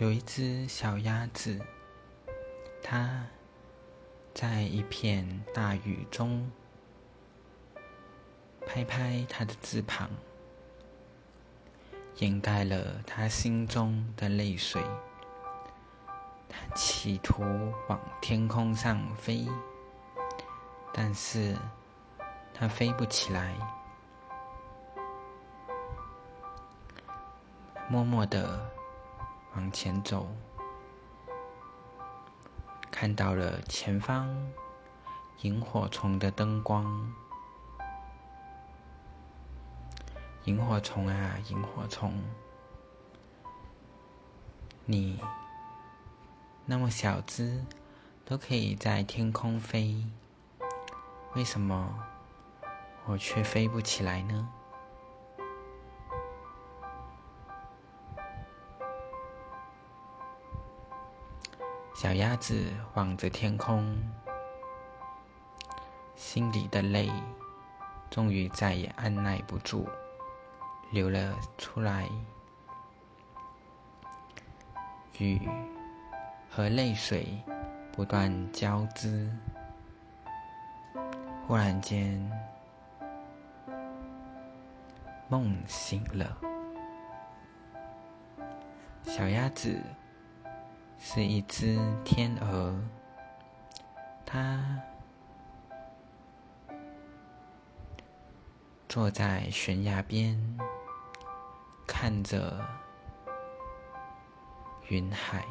有一只小鸭子，它在一片大雨中拍拍它的翅膀，掩盖了它心中的泪水。它企图往天空上飞，但是它飞不起来。默默的。往前走，看到了前方萤火虫的灯光。萤火虫啊，萤火虫，你那么小只，都可以在天空飞，为什么我却飞不起来呢？小鸭子望着天空，心里的泪终于再也按耐不住，流了出来。雨和泪水不断交织，忽然间，梦醒了。小鸭子。是一只天鹅，它坐在悬崖边，看着云海。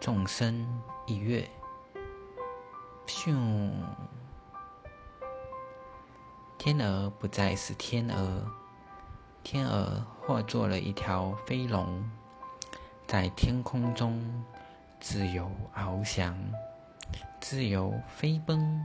纵身一跃，咻！天鹅不再是天鹅。天鹅化作了一条飞龙，在天空中自由翱翔，自由飞奔。